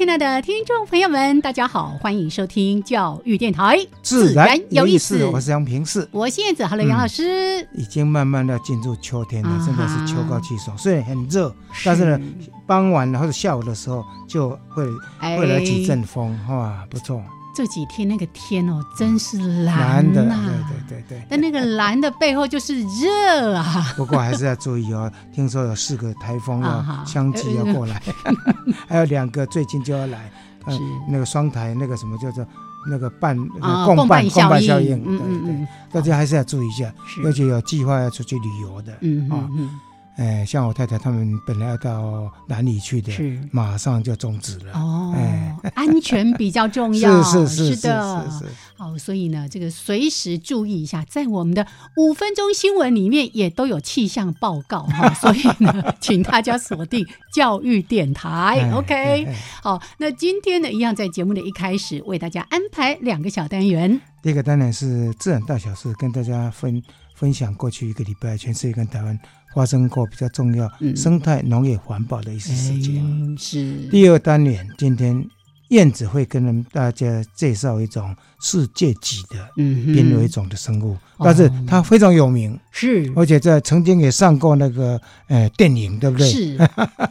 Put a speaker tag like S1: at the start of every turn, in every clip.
S1: 亲爱的听众朋友们，大家好，欢迎收听教育电台，
S2: 自然有意思。我是杨平世，
S1: 我是燕子。Hello，杨老师。
S2: 已经慢慢的进入秋天了，真的是秋高气爽，虽然很热，但是呢，傍晚或者下午的时候就会会来几阵风，哇，不错。
S1: 这几天那个天哦，真是蓝
S2: 的，对对对对。
S1: 但那个蓝的背后就是热啊。
S2: 不过还是要注意哦，听说有四个台风要相继要过来，还有两个最近就要来，嗯，那个双台那个什么叫做那个伴共伴共伴效应，对对，大家还是要注意一下，而且有计划要出去旅游的，嗯嗯。哎，像我太太他们本来要到南里去的，是马上就终止了。哦，
S1: 哎，安全比较重要，
S2: 是是
S1: 是的，是是。好，所以呢，这个随时注意一下，在我们的五分钟新闻里面也都有气象报告哈。所以呢，请大家锁定教育电台。OK，好，那今天呢，一样在节目的一开始为大家安排两个小单元。
S2: 第一个单元是自然大小事，跟大家分分享过去一个礼拜全世界跟台湾。发生过比较重要生态农业环保的一些事情。
S1: 是
S2: 第二单元，今天燕子会跟大家介绍一种世界级的濒危种的生物，但是它非常有名，
S1: 是。
S2: 而且在曾经也上过那个呃电影，对不对？
S1: 是，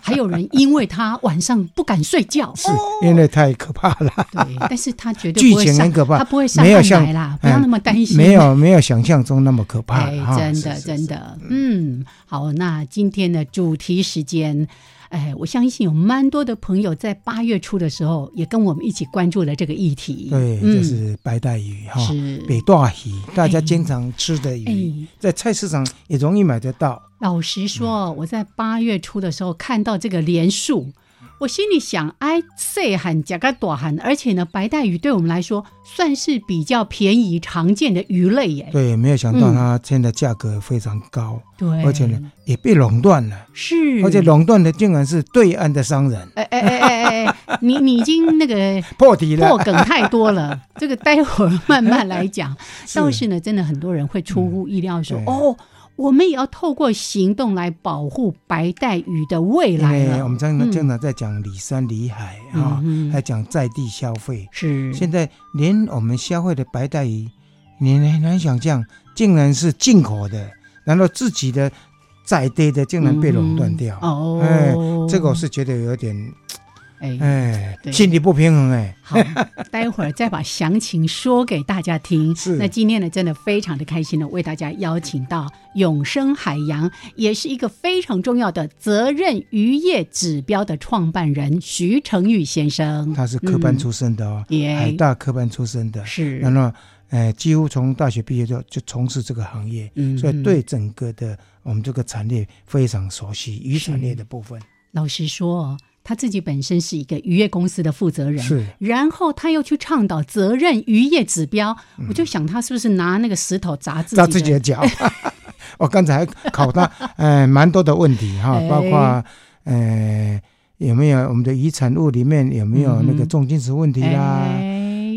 S1: 还有人因为它晚上不敢睡觉，
S2: 是因为太可怕了。
S1: 对，但是他绝对
S2: 剧情很可怕，
S1: 他不会上来啦，不要那么担心，
S2: 没有没有想象中那么可怕，
S1: 真的真的，嗯。好，那今天的主题时间，哎，我相信有蛮多的朋友在八月初的时候也跟我们一起关注了这个议题。
S2: 对，就是白带鱼哈，北大鱼，大家经常吃的鱼，在菜市场也容易买得到。
S1: 老实说，我在八月初的时候看到这个连数。我心里想，哎，细汉加个大汉，而且呢，白带鱼对我们来说算是比较便宜、常见的鱼类耶。
S2: 对，没有想到它现在价格非常高，
S1: 对，
S2: 而且呢也被垄断了。
S1: 是，
S2: 而且垄断的竟然是对岸的商人。
S1: 哎哎哎哎哎，你你已经那个
S2: 破题了，
S1: 破梗太多了。这个待会儿慢慢来讲。倒是呢，真的很多人会出乎意料说，哦。我们也要透过行动来保护白带鱼的未来
S2: 我们经常经常在讲里山里海啊，还讲在地消费。
S1: 是，
S2: 现在连我们消费的白带鱼，你很难想象，竟然是进口的，然后自己的在地的竟然被垄断掉。哦，哎，这个我是觉得有点。哎，心理不平衡哎。
S1: 好，待会儿再把详情说给大家听。
S2: 是，
S1: 那今天呢，真的非常的开心呢，为大家邀请到永生海洋，也是一个非常重要的责任渔业指标的创办人徐成玉先生。
S2: 他是科班出身的哦，海大科班出身的。
S1: 是，
S2: 那么哎，几乎从大学毕业就就从事这个行业，嗯所以对整个的我们这个产业非常熟悉，渔产业的部分。
S1: 老实说。他自己本身是一个渔业公司的负责人，
S2: 是，
S1: 然后他又去倡导责任渔业指标，我就想他是不是拿那个石头砸自己
S2: 砸自己的脚？我刚才考他，呃，蛮多的问题哈，包括呃，有没有我们的遗产物里面有没有那个重金属问题啦？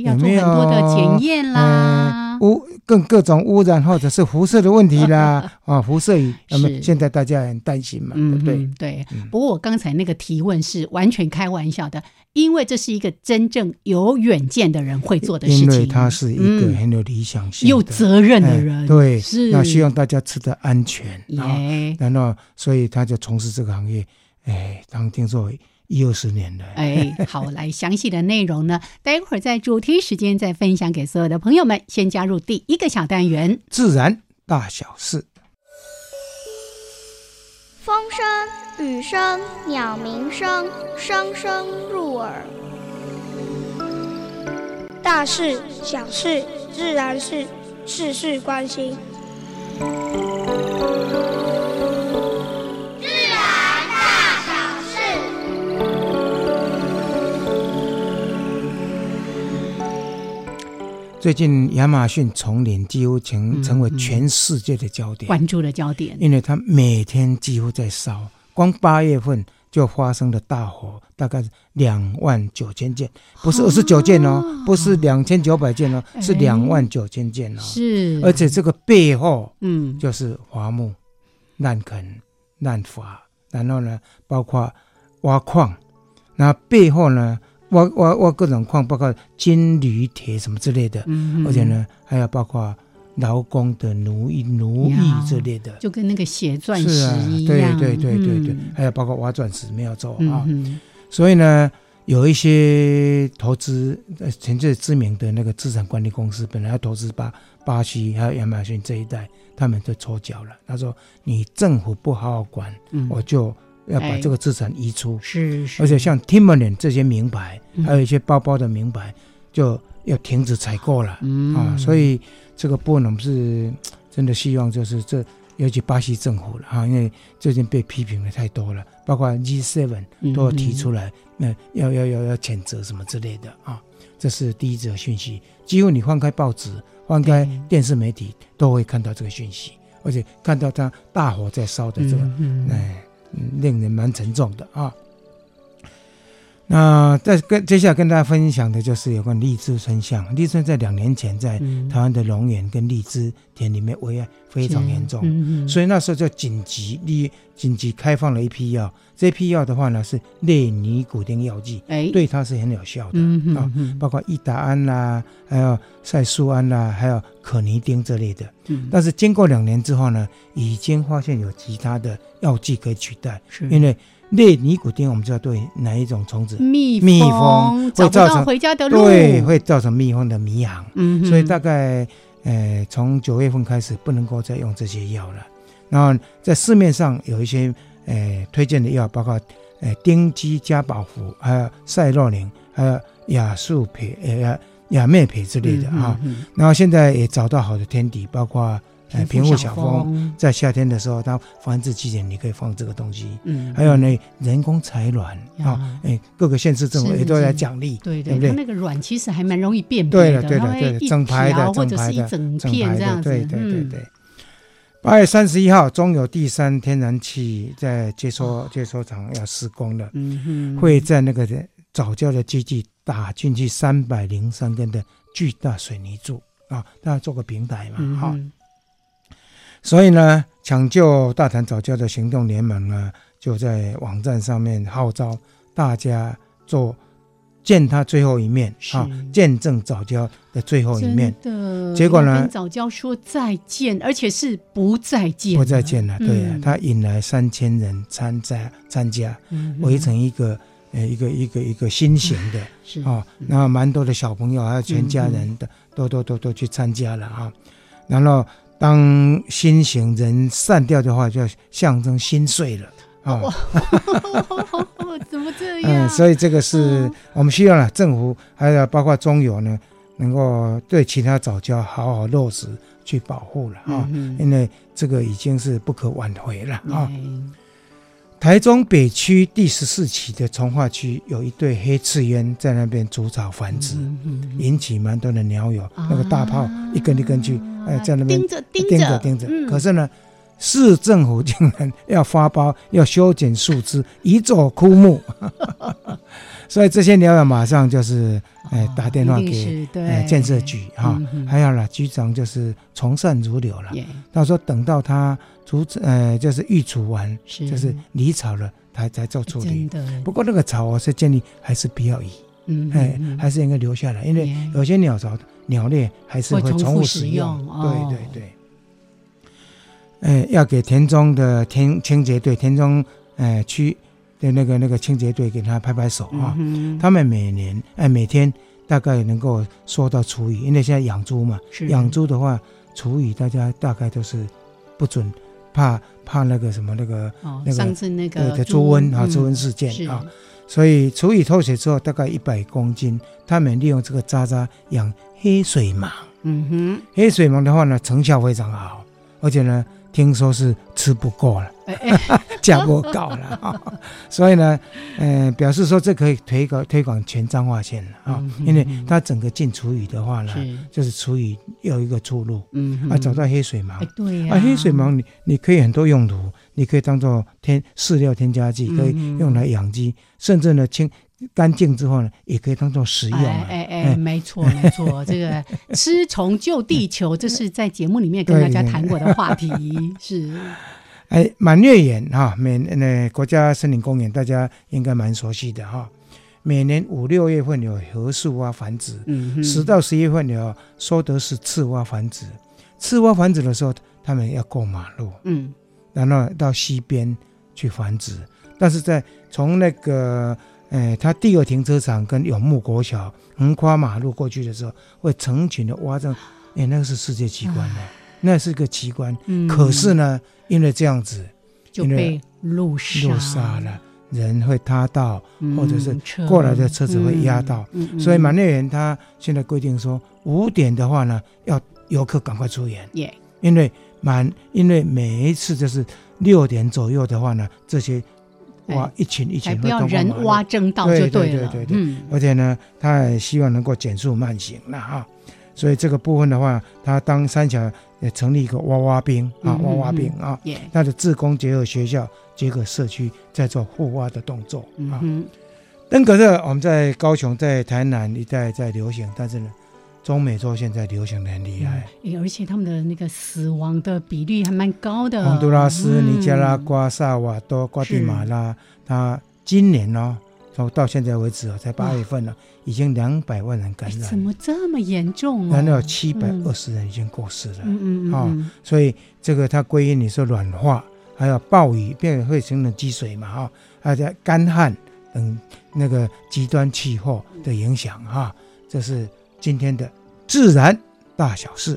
S1: 有没有很多的检验啦？
S2: 污更各种污染或者是辐射的问题啦？啊，辐射雨，那么现在大家很担心嘛？对不对？
S1: 对。不过我刚才那个提问是完全开玩笑的，因为这是一个真正有远见的人会做的事情。
S2: 因为他是一个很有理想性、
S1: 有责任的人。
S2: 对，
S1: 是。
S2: 那希望大家吃的安全啊，然后所以他就从事这个行业。哎，当听说。一二十年了。
S1: 哎，好，来详细的内容呢，待会儿在主题时间再分享给所有的朋友们。先加入第一个小单元：
S2: 自然大小事。
S3: 风声、雨声、鸟鸣声，声声入耳。大事、小事、自然事，事事关心。
S2: 最近亚马逊丛林几乎成成为全世界的焦点，
S1: 关注的焦点，
S2: 因为它每天几乎在烧，光八月份就发生了大火大概是两万九千件，不是二十九件哦，不是两千九百件哦，是两万九千件哦，
S1: 是，
S2: 而且这个背后，嗯，就是伐木、滥垦、滥伐，然后呢，包括挖矿，那背后呢？挖挖挖各种矿，包括金、铝、铁什么之类的，而且呢，还有包括劳工的奴役、奴役之类的，
S1: 就跟那个写钻石一
S2: 样。对对对对对，还有包括挖钻石没有做啊。所以呢，有一些投资，呃前最知名的那个资产管理公司，本来要投资巴巴西还有亚马逊这一带，他们都抽脚了。他说：“你政府不好好管，我就。”要把这个资产移出，
S1: 是是，
S2: 而且像 Timberland 这些名牌，还有一些包包的名牌，就要停止采购了。啊！所以这个波能是真的希望，就是这尤其巴西政府了哈，因为最近被批评的太多了，包括 G7 都要提出来，那要要要要谴责什么之类的啊！这是第一则讯息，几乎你翻开报纸、翻开电视媒体，都会看到这个讯息，而且看到它大火在烧的这个，哎。令人蛮沉重的啊。那再跟接下来跟大家分享的就是有关荔枝春象。荔枝在两年前在台湾的龙眼跟荔枝田里面危害非常严重，所以那时候就紧急立紧急开放了一批药。这批药的话呢是类尼古丁药剂，哎，对它是很有效的啊，包括益达胺啦，还有塞苏胺啦，还有可尼丁这类的。但是经过两年之后呢，已经发现有其他的药剂可以取代，因为。类尼古丁，我们知道对哪一种虫子？
S1: 蜜
S2: 蜜蜂
S1: 会造成回家的路，
S2: 对，会造成蜜蜂的迷航。嗯，所以大概呃，从九月份开始不能够再用这些药了。然后在市面上有一些呃推荐的药，包括呃丁基加宝福，还有赛洛宁，还有亚素培呃亚灭培之类的啊。然后现在也找到好的天敌，包括。哎，平复小风，在夏天的时候，它繁殖季节你可以放这个东西。嗯，还有呢，人工采卵啊，哎，各个县市政府也都在奖励，
S1: 对
S2: 对对？它
S1: 那个卵其实还蛮容易辨别
S2: 的，对的对的，整排的，
S1: 或者是一整片这样子。
S2: 对对对对。八月三十一号，中油第三天然气在接收接收厂要施工了，嗯哼，会在那个早教的基地打进去三百零三根的巨大水泥柱啊，大家做个平台嘛，哈。所以呢，抢救大潭早教的行动联盟呢，就在网站上面号召大家做见他最后一面啊，见证早教的最后一面。结果呢，
S1: 早教说再见，而且是不再见，
S2: 不再见了。对啊，他引来三千人参加参加，围成一个呃一个一个一个新型的 啊，那蛮多的小朋友还有全家人的都都都都去参加了啊，然后。当心型人散掉的话，就象征心碎了啊！
S1: 怎么这样？嗯，
S2: 所以这个是我们希望呢，政府还有包括中油呢，能够对其他早教好好落实去保护了啊！因为这个已经是不可挽回了啊！台中北区第十四期的从化区有一对黑翅鸢在那边筑巢繁殖，引起蛮多的鸟友，那个大炮一根一根去。哎，在那边盯着
S1: 盯着
S2: 盯着，可是呢，市政府竟然要发包，要修剪树枝，移走枯木，所以这些鸟友马上就是哎打电话给哎建设局哈，还有了局长就是从善如流了。他说等到他除呃就是育除完，就是离巢了，才才做处理。不过那个巢我是建议还是不要移，嗯，哎，还是应该留下来，因为有些鸟巢。鸟类还是会重复使用，对对对。哎，要给田中的田清洁队、田中哎区的那个那个清洁队给他拍拍手啊。他们每年哎每天大概能够收到厨余，因为现在养猪嘛，养猪的话厨余大家大概都是不准，怕怕那个什么那个
S1: 那个上次那个
S2: 猪瘟啊猪瘟事件啊，所以除以透水之后大概一百公斤，他们利用这个渣渣养黑水蟒。嗯哼，黑水蟒的话呢，成效非常好，而且呢，听说是吃不够了，价不高了，所以呢，呃，表示说这可以推广推广全彰化县了啊，因为它整个进厨余的话呢，就是厨余有一个出路，嗯，啊，找到黑水蟒，
S1: 对
S2: 啊，黑水虻你你可以很多用途，你可以当做添饲料添加剂，可以用来养鸡，甚至呢清。干净之后呢，也可以当做食用。
S1: 哎哎，没错没错，这个吃虫救地球，这是在节目里面跟大家谈过的话题。是，
S2: 哎，满月园哈，每那国家森林公园大家应该蛮熟悉的哈。每年五六月份有河树蛙繁殖，十到十一月份有收得是赤蛙繁殖。赤蛙繁殖的时候，他们要过马路，嗯，然后到溪边去繁殖。但是在从那个哎，它第二停车场跟永木国小横跨马路过去的时候，会成群的挖着，哎，那个是世界奇观的，那是个奇观。嗯。可是呢，因为这样子，
S1: 就被路
S2: 杀了，人会塌到，或者是过来的车子会压到。嗯所以满月园他现在规定说，五点的话呢，要游客赶快出园。因为满，因为每一次就是六点左右的话呢，这些。挖一群一群，
S1: 不要人挖正道就对了。对对对对，
S2: 而且呢，他也希望能够减速慢行了哈。所以这个部分的话，他当三峡也成立一个娃娃兵啊，挖挖兵啊，他的自工结合学校结合社区，在做护挖的动作啊。登革热我们在高雄、在台南一带在流行，但是呢。中美洲现在流行的很厉害，
S1: 而且他们的那个死亡的比率还蛮高的。
S2: 洪都拉斯、尼加拉瓜、萨瓦多、瓜地马拉，他今年呢，从到现在为止啊，才八月份呢，已经两百万人感染。
S1: 怎么这么严重？
S2: 难道有七百二十人已经过世了？嗯嗯嗯。所以这个它归因你说软化，还有暴雨变会形成积水嘛？哈，还有干旱等那个极端气候的影响哈，这是。今天的自然大小事。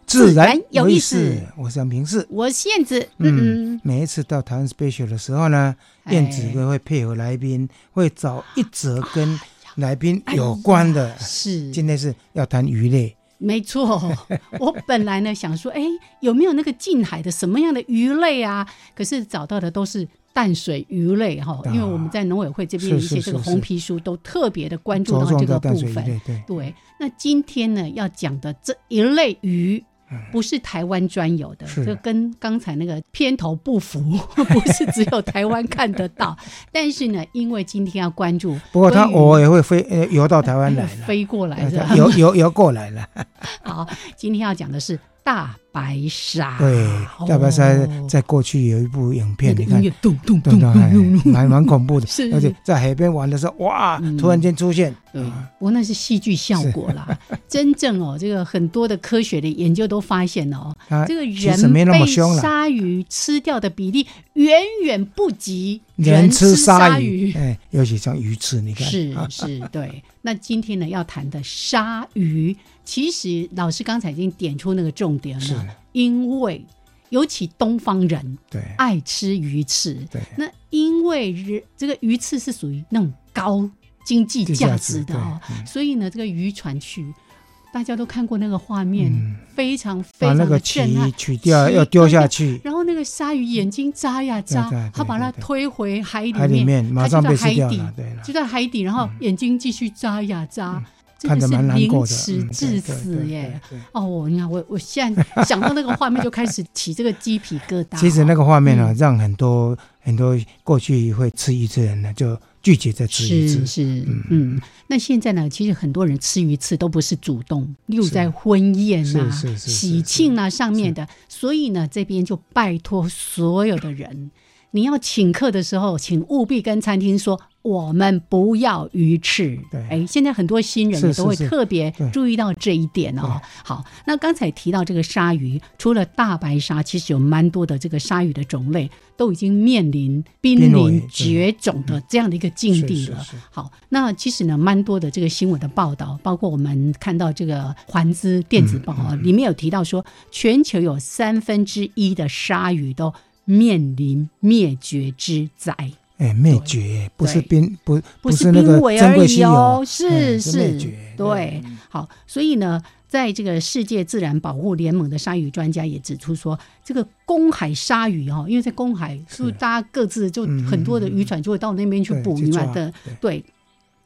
S2: 自然有意思。我是杨平世，
S1: 我是燕子。
S2: 嗯，每一次到台湾 special 的时候呢，燕子哥会配合来宾，会找一则跟来宾有关的。
S1: 是，
S2: 今天是要谈鱼类。
S1: 没错，我本来呢想说，哎，有没有那个近海的什么样的鱼类啊？可是找到的都是。淡水鱼类哈，因为我们在农委会这边一些这个红皮书都特别的关注到这个部分。对，那今天呢要讲的这一类鱼，不是台湾专有的，就跟刚才那个片头不符，不是只有台湾看得到。但是呢，因为今天要关注，
S2: 不过它偶尔也会飞游到台湾来，
S1: 飞过来的，
S2: 游游游过来了。
S1: 好，今天要讲的是。大白鲨，
S2: 对，大白鲨在过去有一部影片，你看，
S1: 咚咚咚咚，
S2: 蛮蛮恐怖的，而且在海边玩的时候，哇，突然间出现，
S1: 对，不过那是戏剧效果啦。真正哦，这个很多的科学的研究都发现哦，这个人被鲨鱼吃掉的比例远远不及人吃鲨鱼。
S2: 哎，尤其像鱼翅，你看，
S1: 是 是，对。那今天呢，要谈的鲨鱼。其实老师刚才已经点出那个重点了，因为尤其东方人
S2: 对
S1: 爱吃鱼翅，
S2: 对，
S1: 那因为人这个鱼翅是属于那种高经济价值的哦，所以呢，这个渔船去，大家都看过那个画面，非常非常的震撼，
S2: 取掉要丢下去，
S1: 然后那个鲨鱼眼睛眨呀眨，它把它推回海里
S2: 面，马上被
S1: 海
S2: 底，
S1: 就在海底，然后眼睛继续眨呀眨。真的是凌迟致死耶！哦，你看我我现在想到那个画面就开始起这个鸡皮疙瘩。
S2: 其实那个画面呢，让很多很多过去会吃鱼刺的人呢，就拒绝再吃鱼翅。
S1: 是是嗯，那现在呢，其实很多人吃鱼翅都不是主动，例如在婚宴啊、喜庆啊上面的，所以呢，这边就拜托所有的人。你要请客的时候，请务必跟餐厅说，我们不要鱼翅。
S2: 对，
S1: 哎，现在很多新人都会特别注意到这一点哦。好，那刚才提到这个鲨鱼，除了大白鲨，其实有蛮多的这个鲨鱼的种类都已经面临濒临绝种的这样的一个境地了。好，那其实呢，蛮多的这个新闻的报道，包括我们看到这个环资电子报啊，里面有提到说，全球有三分之一的鲨鱼都。面临灭绝之灾，
S2: 哎，灭绝不是濒不
S1: 不是
S2: 濒
S1: 危而已
S2: 哦，
S1: 是是，对，好，所以呢，在这个世界自然保护联盟的鲨鱼专家也指出说，这个公海鲨鱼哈，因为在公海，是大家各自就很多的渔船就会到那边去捕鱼嘛的，对，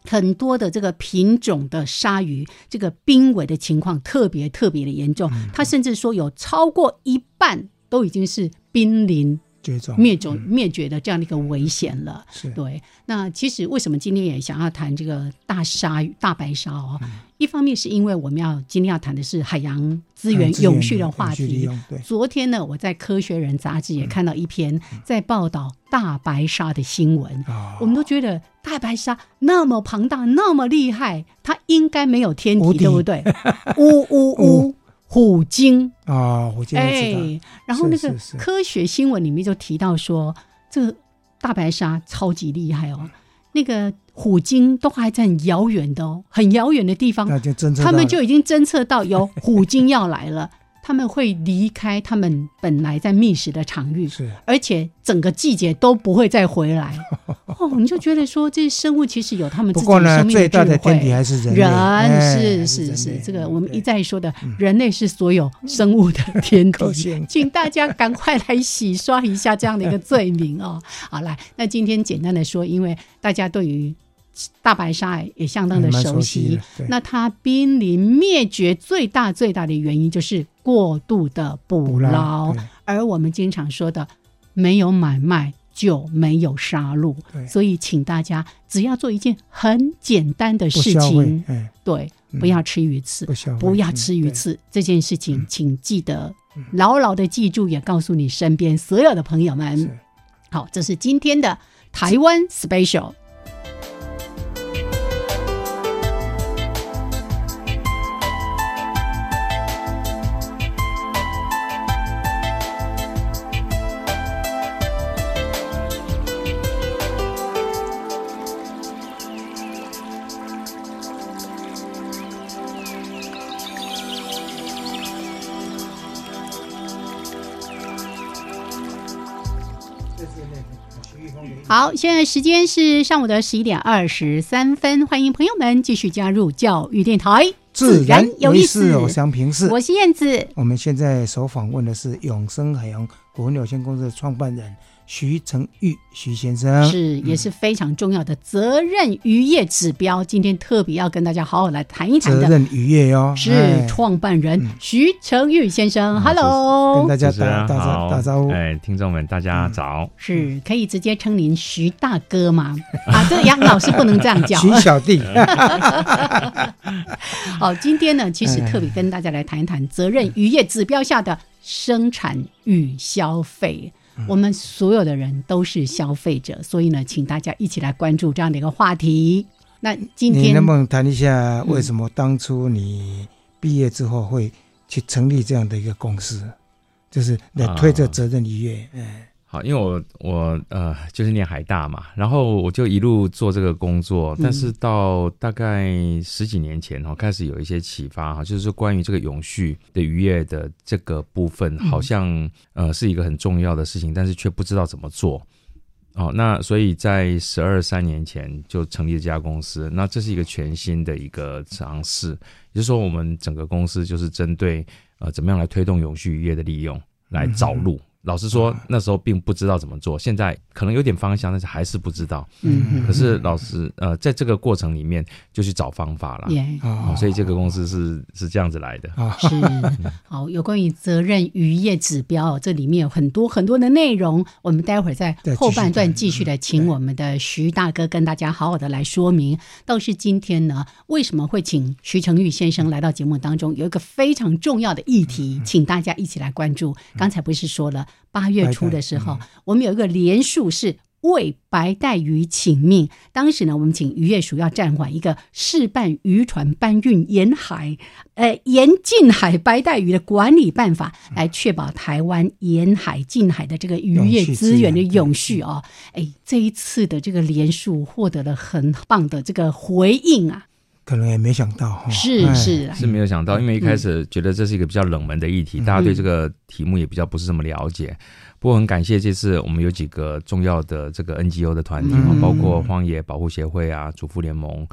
S1: 很多的这个品种的鲨鱼，这个濒危的情况特别特别的严重，他甚至说有超过一半都已经是。濒临
S2: 绝种、
S1: 灭种、灭绝的这样的一个危险了。
S2: 是
S1: 对。那其实为什么今天也想要谈这个大鲨鱼、大白鲨哦？一方面是因为我们要今天要谈的是海洋资源永续的话题。昨天呢，我在《科学人》杂志也看到一篇在报道大白鲨的新闻。我们都觉得大白鲨那么庞大、那么厉害，它应该没有天敌，对不对？呜呜呜。虎鲸。
S2: 啊，虎鲸哎，
S1: 然后那个科学新闻里面就提到说，这个大白鲨超级厉害哦，那个虎鲸都还在很遥远的哦，很遥远的地方，他们就已经侦测到有虎鲸要来了。他们会离开他们本来在觅食的场域，
S2: 是，
S1: 而且整个季节都不会再回来。哦，你就觉得说这些生物其实有他们自己生命
S2: 最大的天敌还是人，
S1: 人是是是，这个我们一再说的，人类是所有生物的天敌，请大家赶快来洗刷一下这样的一个罪名哦。好，来，那今天简单的说，因为大家对于。大白鲨也相当的熟悉，那它濒临灭绝最大最大的原因就是过度的捕捞，而我们经常说的没有买卖就没有杀戮，所以请大家只要做一件很简单的事情，对，不要吃鱼刺，不要吃鱼刺这件事情，请记得牢牢的记住，也告诉你身边所有的朋友们。好，这是今天的台湾 special。好，现在时间是上午的十一点二十三分，欢迎朋友们继续加入教育电台，
S2: 自然有意思，我想平视，
S1: 我是燕子。
S2: 我们现在所访问的是永生海洋股份有限公司的创办人。徐成玉，徐先生。
S1: 是也是非常重要的责任渔业指标，今天特别要跟大家好好来谈一谈
S2: 的。责任渔业哟，
S1: 是创办人徐成玉先生，Hello，
S2: 跟大家打打打招呼，
S4: 哎，听众们大家早，
S1: 是可以直接称您徐大哥吗？啊，这个杨老师不能这样叫，
S2: 徐小弟。
S1: 好，今天呢，其实特别跟大家来谈一谈责任渔业指标下的生产与消费。我们所有的人都是消费者，所以呢，请大家一起来关注这样的一个话题。那今天
S2: 你能不能谈一下，为什么当初你毕业之后会去成立这样的一个公司，就是来推这责任渔业？哎。
S4: 因为我我呃就是念海大嘛，然后我就一路做这个工作，但是到大概十几年前哈，开始有一些启发哈，就是说关于这个永续的渔业的这个部分，好像呃是一个很重要的事情，但是却不知道怎么做。哦，那所以在十二三年前就成立了这家公司，那这是一个全新的一个尝试，也就是说我们整个公司就是针对呃怎么样来推动永续渔业的利用来找路。老实说，那时候并不知道怎么做，现在可能有点方向，但是还是不知道。
S1: 嗯，
S4: 可是老师呃，在这个过程里面就去找方法了。哦，所以这个公司是是这样子来的。
S1: 是 好，有关于责任渔业指标，这里面有很多很多的内容。我们待会儿在后半段继续的，请我们的徐大哥跟大家好好的来说明。倒是今天呢，为什么会请徐成玉先生来到节目当中？有一个非常重要的议题，请大家一起来关注。刚才不是说了？八月初的时候，我们有一个连署是为白带鱼请命。当时呢，我们请渔业署要暂缓一个试办渔船搬运沿海，呃，沿近海白带鱼的管理办法，来确保台湾沿海近海的这个渔业资源的永续哦。哎，这一次的这个连署获得了很棒的这个回应啊。
S2: 可能也没想到，
S1: 是是。
S4: 是没有想到，因为一开始觉得这是一个比较冷门的议题，大家对这个题目也比较不是这么了解。不过很感谢这次我们有几个重要的这个 NGO 的团体啊，包括荒野保护协会啊、主妇联盟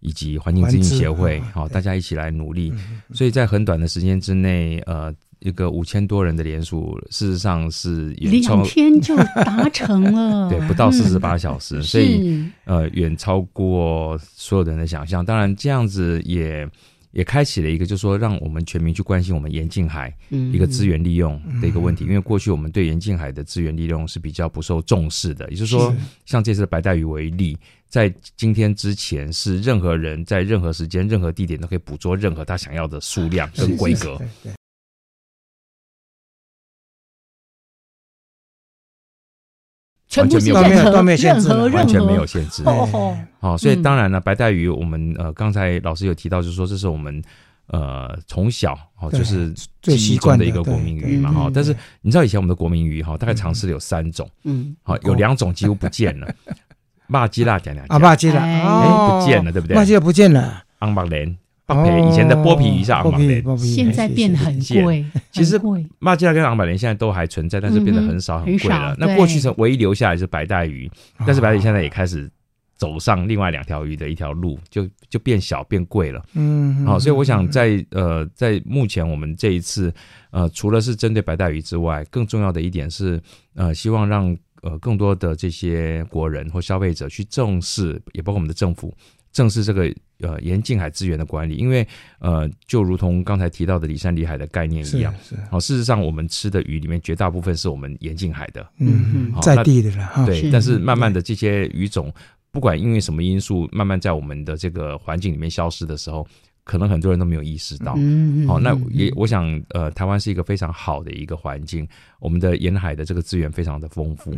S4: 以及环境资金协会，好，大家一起来努力，所以在很短的时间之内，呃。一个五千多人的连署，事实上是
S1: 两天就达成了，
S4: 对，不到四十八小时，所以呃，远超过所有人的想象。当然，这样子也也开启了一个，就是说，让我们全民去关心我们严禁海一个资源利用的一个问题。因为过去我们对严禁海的资源利用是比较不受重视的，也就是说，像这次的白带鱼为例，在今天之前，是任何人在任何时间、任何地点都可以捕捉任何他想要的数量跟规格。
S1: 完
S4: 全没
S1: 有限制，
S4: 完全没有限制。好，所以当然了，白带鱼，我们呃刚才老师有提到，就是说这是我们呃从小哦就是
S2: 最
S4: 习惯的一个国民鱼嘛哈。但是你知道以前我们的国民鱼哈，大概尝试了有三种，嗯，好有两种几乎不见了，骂鸡辣点点
S2: 啊，骂鸡辣
S4: 哎不见了，对不对？
S2: 骂鸡辣不见了，
S4: 昂巴莲。八倍以前的剥皮鱼是昂百莲，
S1: 现在变得很贵。
S4: 其实马吉拉跟昂百莲现在都还存在，但是变得很少很贵了。那过去是唯一留下来是白带鱼，但是白带鱼现在也开始走上另外两条鱼的一条路，就就变小变贵了。嗯，好，所以我想在呃在目前我们这一次呃除了是针对白带鱼之外，更重要的一点是呃希望让呃更多的这些国人或消费者去重视，也包括我们的政府。正是这个呃沿近海资源的管理，因为呃就如同刚才提到的里山里海的概念一样，好，事实上我们吃的鱼里面绝大部分是我们沿近海的，
S2: 嗯嗯，在地的了，
S4: 对。但是慢慢的这些鱼种，不管因为什么因素，慢慢在我们的这个环境里面消失的时候，可能很多人都没有意识到。嗯好，那也我想呃台湾是一个非常好的一个环境，我们的沿海的这个资源非常的丰富，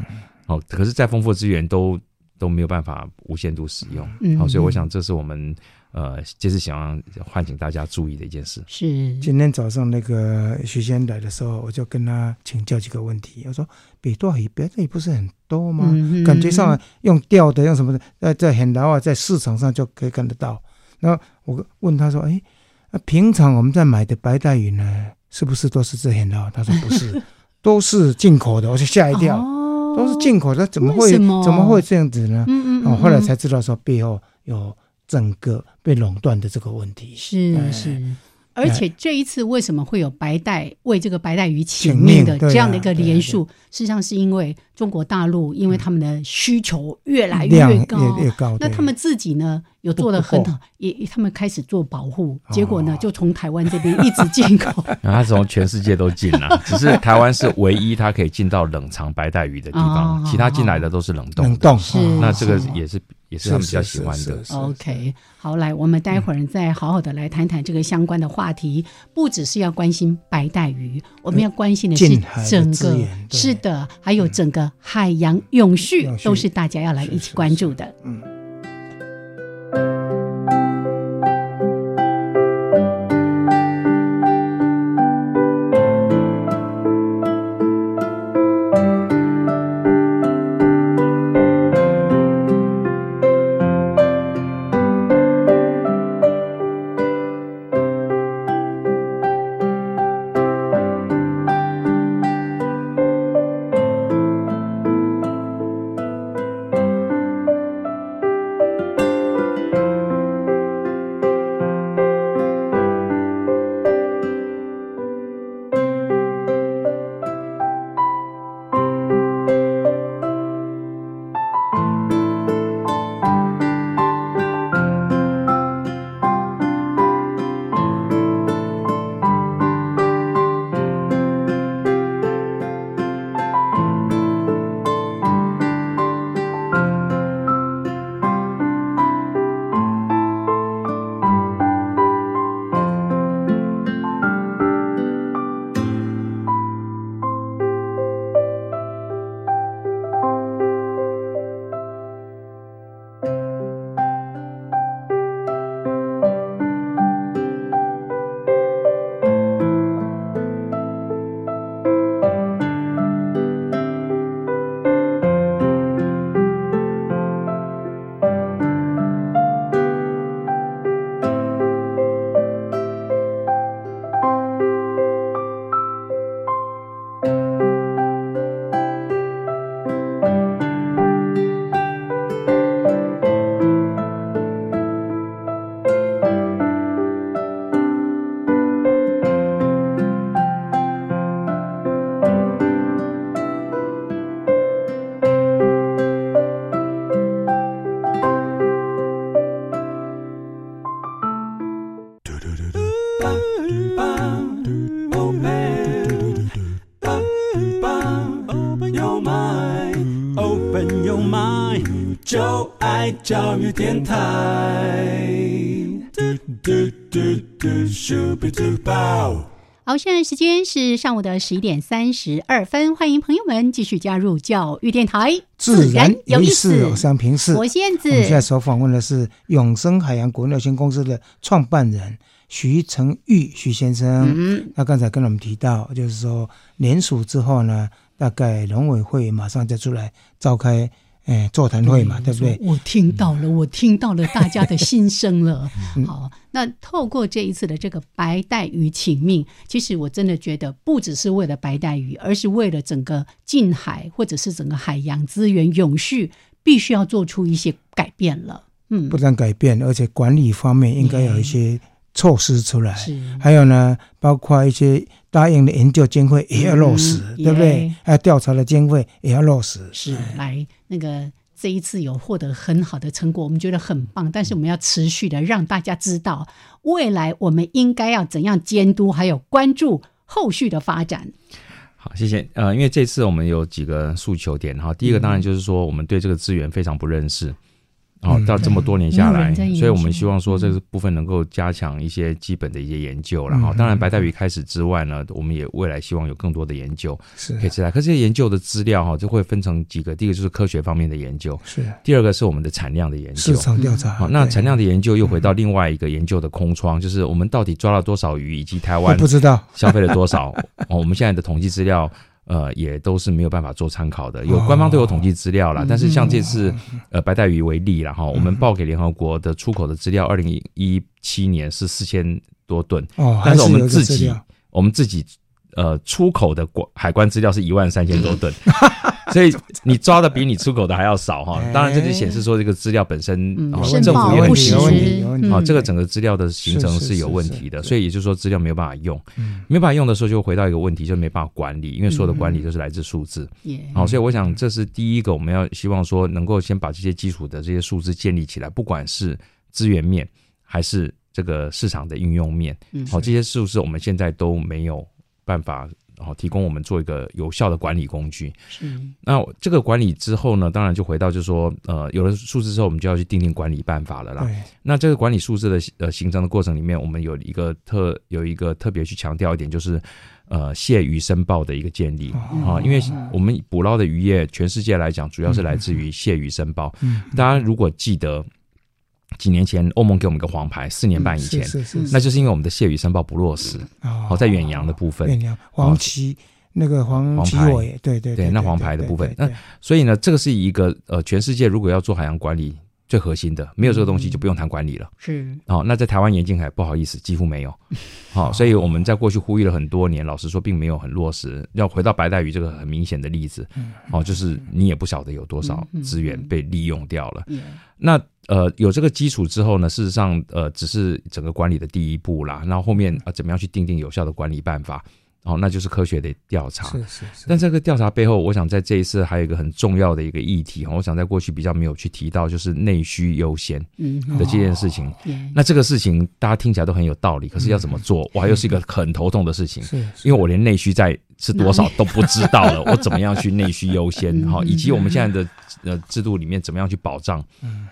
S4: 好，可是再丰富的资源都。都没有办法无限度使用，好，所以我想这是我们呃，就是想要唤醒大家注意的一件事。
S1: 是
S2: 今天早上那个徐先来的时候，我就跟他请教几个问题。我说：“比多鱼，北多鱼不是很多吗？感觉上用钓的，用什么的，在在很牢啊，在市场上就可以看得到。”然后我问他说：“哎，那平常我们在买的白带鱼呢，是不是都是这很牢？”他说：“不是，都是进口的。”我就吓一跳。都是进口的，怎么会怎么会这样子呢？嗯嗯，哦，后来才知道说背后有整个被垄断的这个问题。
S1: 是是。而且这一次为什么会有白带为这个白带鱼请命的这样的一个连数？事实上是因为中国大陆因为他们的需求越来越高越高，那他们自己呢有做的很好，也他们开始做保护，结果呢就从台湾这边一直进口。
S4: 他从全世界都进了，只是台湾是唯一他可以进到冷藏白带鱼的地方，其他进来的都是冷冻。
S2: 冷冻
S1: 是
S4: 那这个也是。也是他们比较喜欢的。
S1: OK，好，来，我们待会儿再好好的来谈谈这个相关的话题。不只是要关心白带鱼，我们要关心的是整个，是的，还有整个海洋永续，都是大家要来一起关注的。嗯。
S5: Thank you. 爱教育电台。
S1: 好，现在时间是上午的十一点三十二分，欢迎朋友们继续加入教育电台，
S2: 自然有意思。我是平视，
S1: 我燕子。
S2: 我们现在所访问的是永生海洋股份有限公司的创办人。徐成玉徐先生，嗯，那刚才跟我们提到，就是说联署之后呢，大概农委会马上就出来召开，哎，座谈会嘛，对不对？
S1: 我听到了，我听到了大家的心声了。好，那透过这一次的这个白带鱼请命，其实我真的觉得不只是为了白带鱼，而是为了整个近海或者是整个海洋资源永续，必须要做出一些改变了。
S2: 嗯，不但改变，而且管理方面应该有一些。措施出来，还有呢，包括一些答应的研究经费也要落实，对不对？还有调查的经费也要落实。
S1: 是，来那个这一次有获得很好的成果，我们觉得很棒。但是我们要持续的让大家知道，未来我们应该要怎样监督，还有关注后续的发展。
S4: 好，谢谢。呃，因为这次我们有几个诉求点哈，第一个当然就是说，我们对这个资源非常不认识。哦，到这么多年下来，所以我们希望说这个部分能够加强一些基本的一些研究然后当然，白带鱼开始之外呢，我们也未来希望有更多的研究是可以出来。可这些研究的资料哈，就会分成几个，第一个就是科学方面的研究，
S2: 是；
S4: 第二个是我们的产量的研究，
S2: 市场调查。
S4: 好，那产量的研究又回到另外一个研究的空窗，就是我们到底抓了多少鱼，以及台湾
S2: 不知道
S4: 消费了多少。哦，我们现在的统计资料。呃，也都是没有办法做参考的。有官方都有统计资料了，但是像这次呃白带鱼为例然后，我们报给联合国的出口的资料，二零一七年是四千多吨，但是我们自己我们自己呃出口的国海关资料是一万三千多吨。所以你抓的比你出口的还要少哈，当然这就显示说这个资料本身政府也很
S1: 有
S4: 问题啊，这个整个资料的形成是有问题的，所以也就是说资料没有办法用，没办法用的时候就回到一个问题，就没办法管理，因为所有的管理都是来自数字，好，所以我想这是第一个我们要希望说能够先把这些基础的这些数字建立起来，不管是资源面还是这个市场的应用面，好，这些数字我们现在都没有办法。然后提供我们做一个有效的管理工具。是。那这个管理之后呢，当然就回到就是说，呃，有了数字之后，我们就要去定定管理办法了啦。那这个管理数字的呃形成的过程里面，我们有一个特有一个特别去强调一点，就是呃，蟹鱼申报的一个建立啊，因为我们捕捞的渔业，全世界来讲，主要是来自于蟹鱼申报。嗯。大家如果记得。几年前，欧盟给我们一个黄牌，四年半以前，那就是因为我们的蟹鱼申报不落实。哦，在远洋的部分，
S2: 远洋黄旗那个黄
S4: 黄牌，
S2: 对对对，
S4: 那黄牌的部分，那所以呢，这个是一个呃，全世界如果要做海洋管理最核心的，没有这个东西就不用谈管理了。
S1: 是
S4: 哦，那在台湾严禁海，不好意思，几乎没有。好，所以我们在过去呼吁了很多年，老实说，并没有很落实。要回到白带鱼这个很明显的例子，哦，就是你也不晓得有多少资源被利用掉了。那呃，有这个基础之后呢，事实上，呃，只是整个管理的第一步啦。然后后面啊，怎么样去定定有效的管理办法？哦，那就是科学的调查。
S2: 是是是。
S4: 但这个调查背后，我想在这一次还有一个很重要的一个议题哈，我想在过去比较没有去提到，就是内需优先的这件事情。那这个事情大家听起来都很有道理，可是要怎么做，我还又是一个很头痛的事情。是。因为我连内需在。是多少都不知道了，我怎么样去内需优先？哈，以及我们现在的呃制度里面怎么样去保障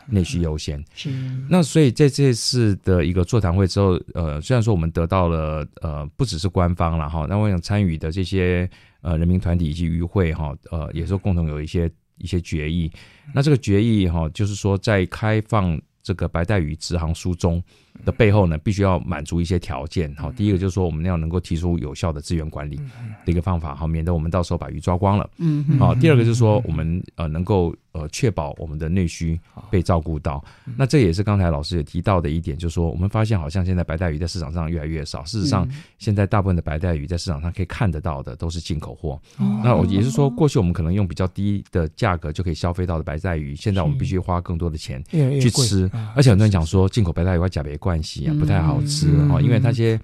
S4: 内需优先？是。那所以在这次的一个座谈会之后，呃，虽然说我们得到了呃不只是官方了哈，那我想参与的这些呃人民团体以及与会哈，呃，也是共同有一些一些决议。那这个决议哈，就是说在开放这个白带鱼直航书中。的背后呢，必须要满足一些条件。好，第一个就是说，我们要能够提出有效的资源管理的一个方法，好，免得我们到时候把鱼抓光了。嗯，好。第二个就是说，我们呃能够呃确保我们的内需被照顾到。那这也是刚才老师也提到的一点，就是说，我们发现好像现在白带鱼在市场上越来越少。事实上，现在大部分的白带鱼在市场上可以看得到的都是进口货。那也是说，过去我们可能用比较低的价格就可以消费到的白带鱼，现在我们必须花更多的钱去吃。而且很多人讲说，进口白带鱼要加别关系啊，不太好吃哦，因为那些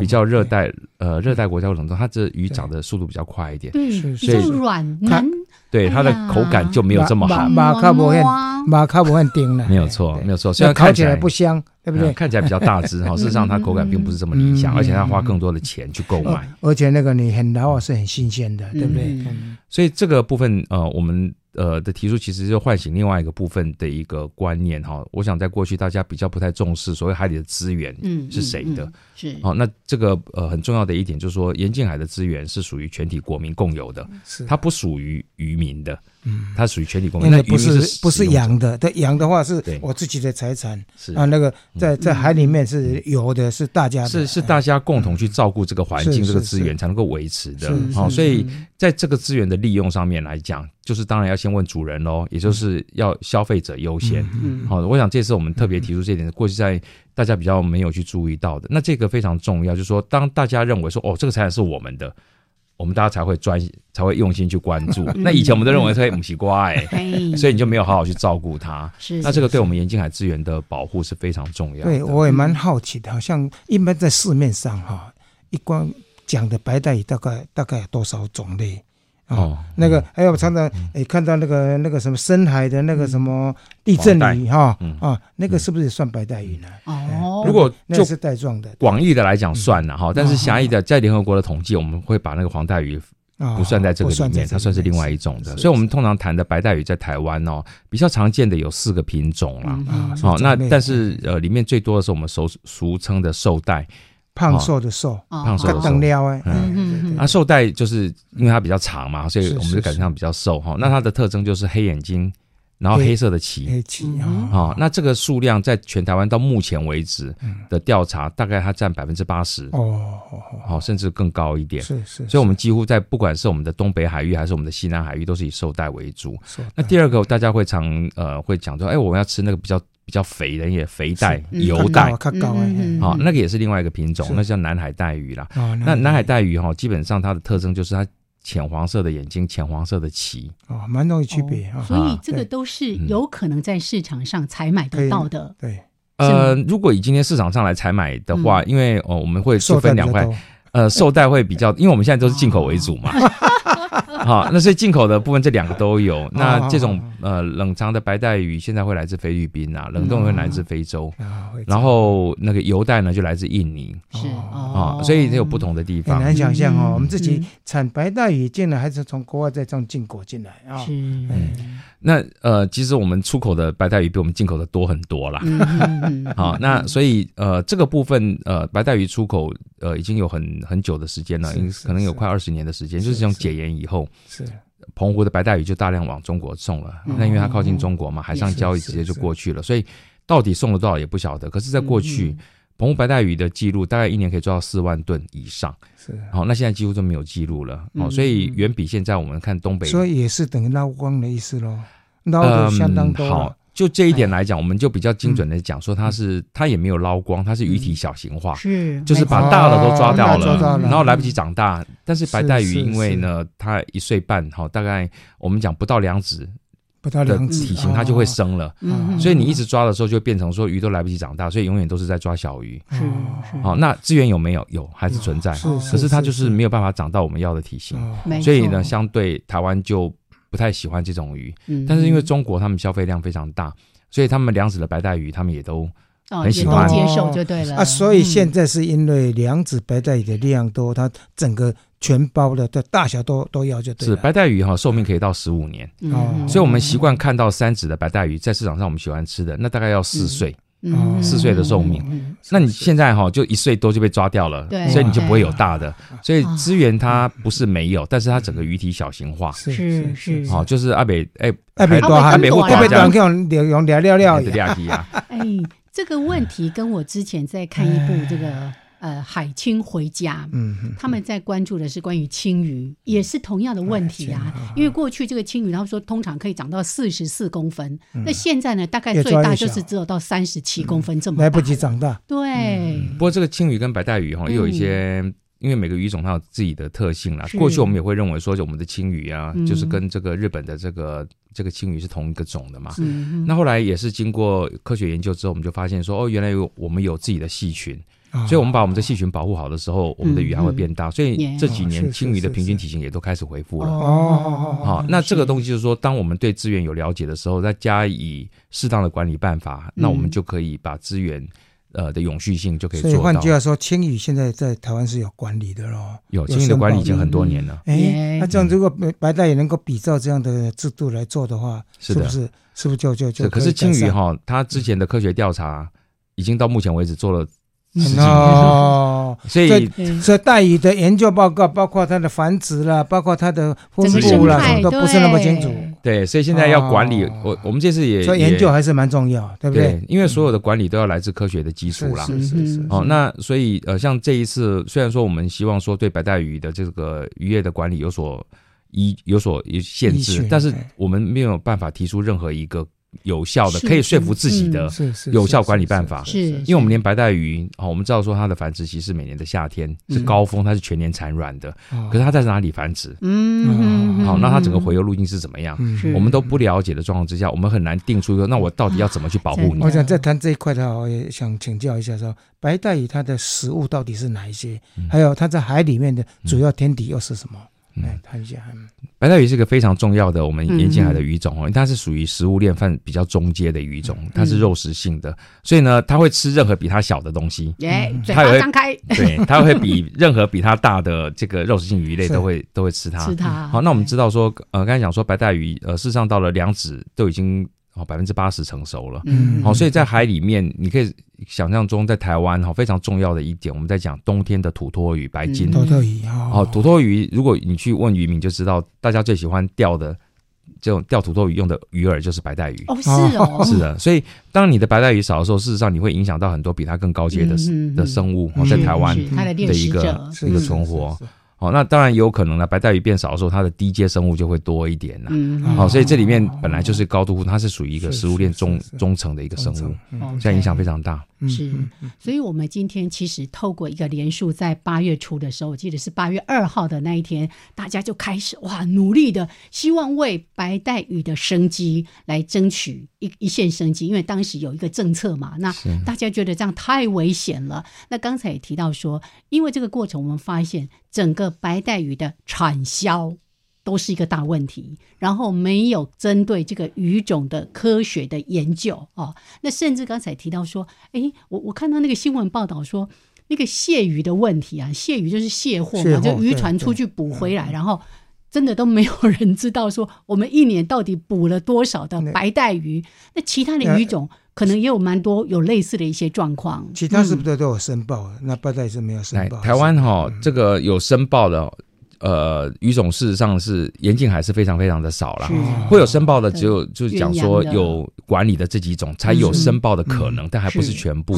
S4: 比较热带呃热带国家冷冻，它这鱼长的速度比较快一点，
S1: 对，比较软难
S4: 对它的口感就没有这么好。
S2: 马卡不很马卡不很顶了，
S4: 没有错，没有错。虽然看
S2: 起来不香，对不对？
S4: 看起来比较大只哈，事实上它口感并不是这么理想，而且要花更多的钱去购买。
S2: 而且那个你很老是很新鲜的，对不对？
S4: 所以这个部分呃，我们。呃的提出其实就唤醒另外一个部分的一个观念哈，我想在过去大家比较不太重视所谓海里的资源是谁的，
S1: 是
S4: 好那这个呃很重要的一点就是说严禁海的资源是属于全体国民共有的，
S2: 是
S4: 它不属于渔民的，
S2: 嗯，
S4: 它属于全体公民，那
S2: 不是不是羊的，对羊的话是我自己的财产，
S4: 是。
S2: 啊那个在在海里面是有的是大家
S4: 是是大家共同去照顾这个环境这个资源才能够维持的，好所以在这个资源的利用上面来讲。就是当然要先问主人喽，也就是要消费者优先。好，我想这次我们特别提出这点，过去在大家比较没有去注意到的，那这个非常重要。就是说，当大家认为说哦，这个财产是我们的，我们大家才会专才会用心去关注。那以前我们都认为说母奇瓜哎，所以你就没有好好去照顾它。
S1: 是，
S4: 那这个对我们盐津海资源的保护是非常重要。
S2: 对，我也蛮好奇的，好像一般在市面上哈，一光讲的白带鱼大概大概有多少种类？哦，那个还有常常诶看到那个那个什么深海的那个什么地震鱼哈啊，那个是不是也算白带鱼呢？
S1: 哦，
S4: 如果
S2: 那是带状的，
S4: 广义的来讲算了哈，但是狭义的在联合国的统计，我们会把那个黄带鱼不算在这个里面，它算是另外一种的。所以，我们通常谈的白带鱼在台湾哦，比较常见的有四个品种啦。哦，那但是呃，里面最多的是我们俗俗称的寿带。
S2: 胖瘦的瘦，
S4: 胖瘦的瘦，
S2: 哎，
S4: 嗯嗯，那绶带就是因为它比较长嘛，所以我们就感觉上比较瘦哈。那它的特征就是黑眼睛，然后黑色的鳍，
S2: 黑鳍。
S4: 啊。那这个数量在全台湾到目前为止的调查，大概它占百分之八十
S2: 哦，
S4: 好，甚至更高一点。
S2: 是是，
S4: 所以我们几乎在不管是我们的东北海域还是我们的西南海域，都是以瘦带为主。那第二个大家会常呃会讲说，哎，我们要吃那个比较。比较肥的也肥带、油带，好，那个也是另外一个品种，那叫南海带鱼啦。那南海带鱼哈，基本上它的特征就是它浅黄色的眼睛、浅黄色的鳍，
S2: 哦，蛮容易区别啊。
S1: 所以这个都是有可能在市场上采买得到的。
S2: 对，
S4: 呃，如果以今天市场上来采买的话，因为哦，我们会分两块，呃，绶带会比较，因为我们现在都是进口为主嘛。好，那所以进口的部分这两个都有。那这种呃冷藏的白带鱼现在会来自菲律宾啊，冷冻会来自非洲，然后那个油带呢就来自印尼。
S1: 是
S4: 啊，所以它有不同的地方。
S2: 很难想象哦，我们自己产白带鱼进来还是从国外再这样进口进来啊？
S1: 是。
S4: 那呃，其实我们出口的白带鱼比我们进口的多很多啦。好，那所以呃这个部分呃白带鱼出口呃已经有很很久的时间了，可能有快二十年的时间，就是从解严以后。
S2: 是
S4: 澎湖的白带鱼就大量往中国送了，那因为它靠近中国嘛，海上交易直接就过去了，所以到底送了多少也不晓得。可是，在过去，澎湖白带鱼的记录大概一年可以做到四万吨以上。
S2: 是
S4: 好，那现在几乎就没有记录了。哦，所以远比现在我们看东北，
S2: 所以也是等于捞光的意思喽，捞的相当多。
S4: 就这一点来讲，我们就比较精准的讲说，它是它也没有捞光，它是鱼体小型化，
S1: 是
S4: 就是把大的都抓到了，然后来不及长大。但是白带鱼因为呢，它一岁半，好大概我们讲不到两指，
S2: 不到两指
S4: 体型它就会生了，所以你一直抓的时候就变成说鱼都来不及长大，所以永远都是在抓小鱼。
S1: 是
S4: 好，那资源有没有？有还是存在？可是它就是没有办法长到我们要的体型，所以呢，相对台湾就。不太喜欢这种鱼，但是因为中国他们消费量非常大，所以他们两子的白带鱼他们也都很喜欢。
S1: 接受就对了。
S2: 啊。所以现在是因为两子白带鱼的量多，它整个全包的的大小都都要就对
S4: 是白带鱼哈，寿命可以到十五年。哦。所以我们习惯看到三指的白带鱼在市场上我们喜欢吃的，那大概要四岁。四岁的寿命，那你现在哈就一岁多就被抓掉了，所以你就不会有大的。所以资源它不是没有，但是它整个鱼体小型化。
S1: 是是，
S4: 好，就是阿北哎，
S2: 阿北多阿北阿北多用用聊聊聊
S4: 的话题啊。
S1: 哎，这个问题跟我之前在看一部这个。呃，海青回家，
S2: 嗯，
S1: 他们在关注的是关于青鱼，也是同样的问题啊。因为过去这个青鱼，他们说通常可以长到四十四公分，那现在呢，大概最大就是只有到三十七公分这么
S2: 来不及长大。
S1: 对。
S4: 不过这个青鱼跟白带鱼哈，又有一些，因为每个鱼种它有自己的特性啦。过去我们也会认为说，我们的青鱼啊，就是跟这个日本的这个这个青鱼是同一个种的嘛。那后来也是经过科学研究之后，我们就发现说，哦，原来有我们有自己的细菌。所以我们把我们的细菌保护好的时候，我们的鱼还会变大。所以这几年青鱼的平均体型也都开始恢复了。哦，好，那这个东西就是说，当我们对资源有了解的时候，再加以适当的管理办法，那我们就可以把资源。呃的永续性就可以做到。
S2: 所以换句话说，青鱼现在在台湾是有管理的咯。
S4: 有青鱼的管理已经很多年了。
S2: 哎，那这样如果白带也能够比照这样的制度来做的话，是不是是不是就就就？
S4: 可是青鱼哈，它之前的科学调查已经到目前为止做了。
S2: 哦，所以所以带鱼的研究报告，包括它的繁殖啦，包括它的分布啦，都不是那么清楚。
S4: 对，所以现在要管理，我我们这次也
S2: 所以研究还是蛮重要，对不对？
S4: 因为所有的管理都要来自科学的基础啦。
S2: 是是是。
S4: 哦，那所以呃，像这一次，虽然说我们希望说对白带鱼的这个渔业的管理有所依有所限制，但是我们没有办法提出任何一个。有效的可以说服自己的有效管理办法，
S1: 是，
S4: 因为我们连白带鱼哦，我们知道说它的繁殖期是每年的夏天是高峰，它是全年产卵的，可是它在哪里繁殖？嗯，好，那它整个回游路径是怎么样？我们都不了解的状况之下，我们很难定出一个，那我到底要怎么去保护你？
S2: 我想在谈这一块的话，我也想请教一下，说白带鱼它的食物到底是哪一些？还有它在海里面的主要天敌又是什么？来谈一下。
S4: 白带鱼是个非常重要的我们沿近海的鱼种哦，它是属于食物链范比较中阶的鱼种，它是肉食性的，所以呢，它会吃任何比它小的东西。
S1: 耶，嘴巴张开。
S4: 对，它会比任何比它大的这个肉食性鱼类都会都会吃它。
S1: 吃它。
S4: 好，那我们知道说，呃，刚才讲说白带鱼，呃，事实上到了两指都已经。哦，百分之八十成熟了。嗯，好，所以在海里面，你可以想象中，在台湾哈非常重要的一点，我们在讲冬天的土托鱼、白金
S2: 土托鱼。哦，
S4: 土托鱼，如果你去问渔民，就知道大家最喜欢钓的这种钓土托鱼用的鱼饵就是白带鱼。
S1: 哦，是哦，
S4: 是的。所以当你的白带鱼少的时候，事实上你会影响到很多比它更高阶的的生物在台湾的一个一个存活。哦，那当然有可能呢。白带鱼变少的时候，它的低阶生物就会多一点了。嗯，好，所以这里面本来就是高度，它是属于一个食物链中中层的一个生物，这样影响非常大。
S1: 是，所以我们今天其实透过一个连数，在八月初的时候，我记得是八月二号的那一天，大家就开始哇努力的，希望为白带鱼的生机来争取一一线生机。因为当时有一个政策嘛，那大家觉得这样太危险了。那刚才也提到说，因为这个过程，我们发现整个白带鱼的产销。都是一个大问题，然后没有针对这个鱼种的科学的研究哦。那甚至刚才提到说，哎，我我看到那个新闻报道说，那个蟹鱼的问题啊，蟹鱼就是卸货嘛，就渔船出去捕回来，然后真的都没有人知道说，我们一年到底捕了多少的白带鱼？那其他的鱼种可能也有蛮多有类似的一些状况。
S2: 其他是不是都有申报？那八代是没有申报。
S4: 台湾哈，这个有申报的。呃，鱼种事实上是严禁还是非常非常的少了，会有申报的只有就是讲说有管理的这几种才有申报的可能，但还不是全部。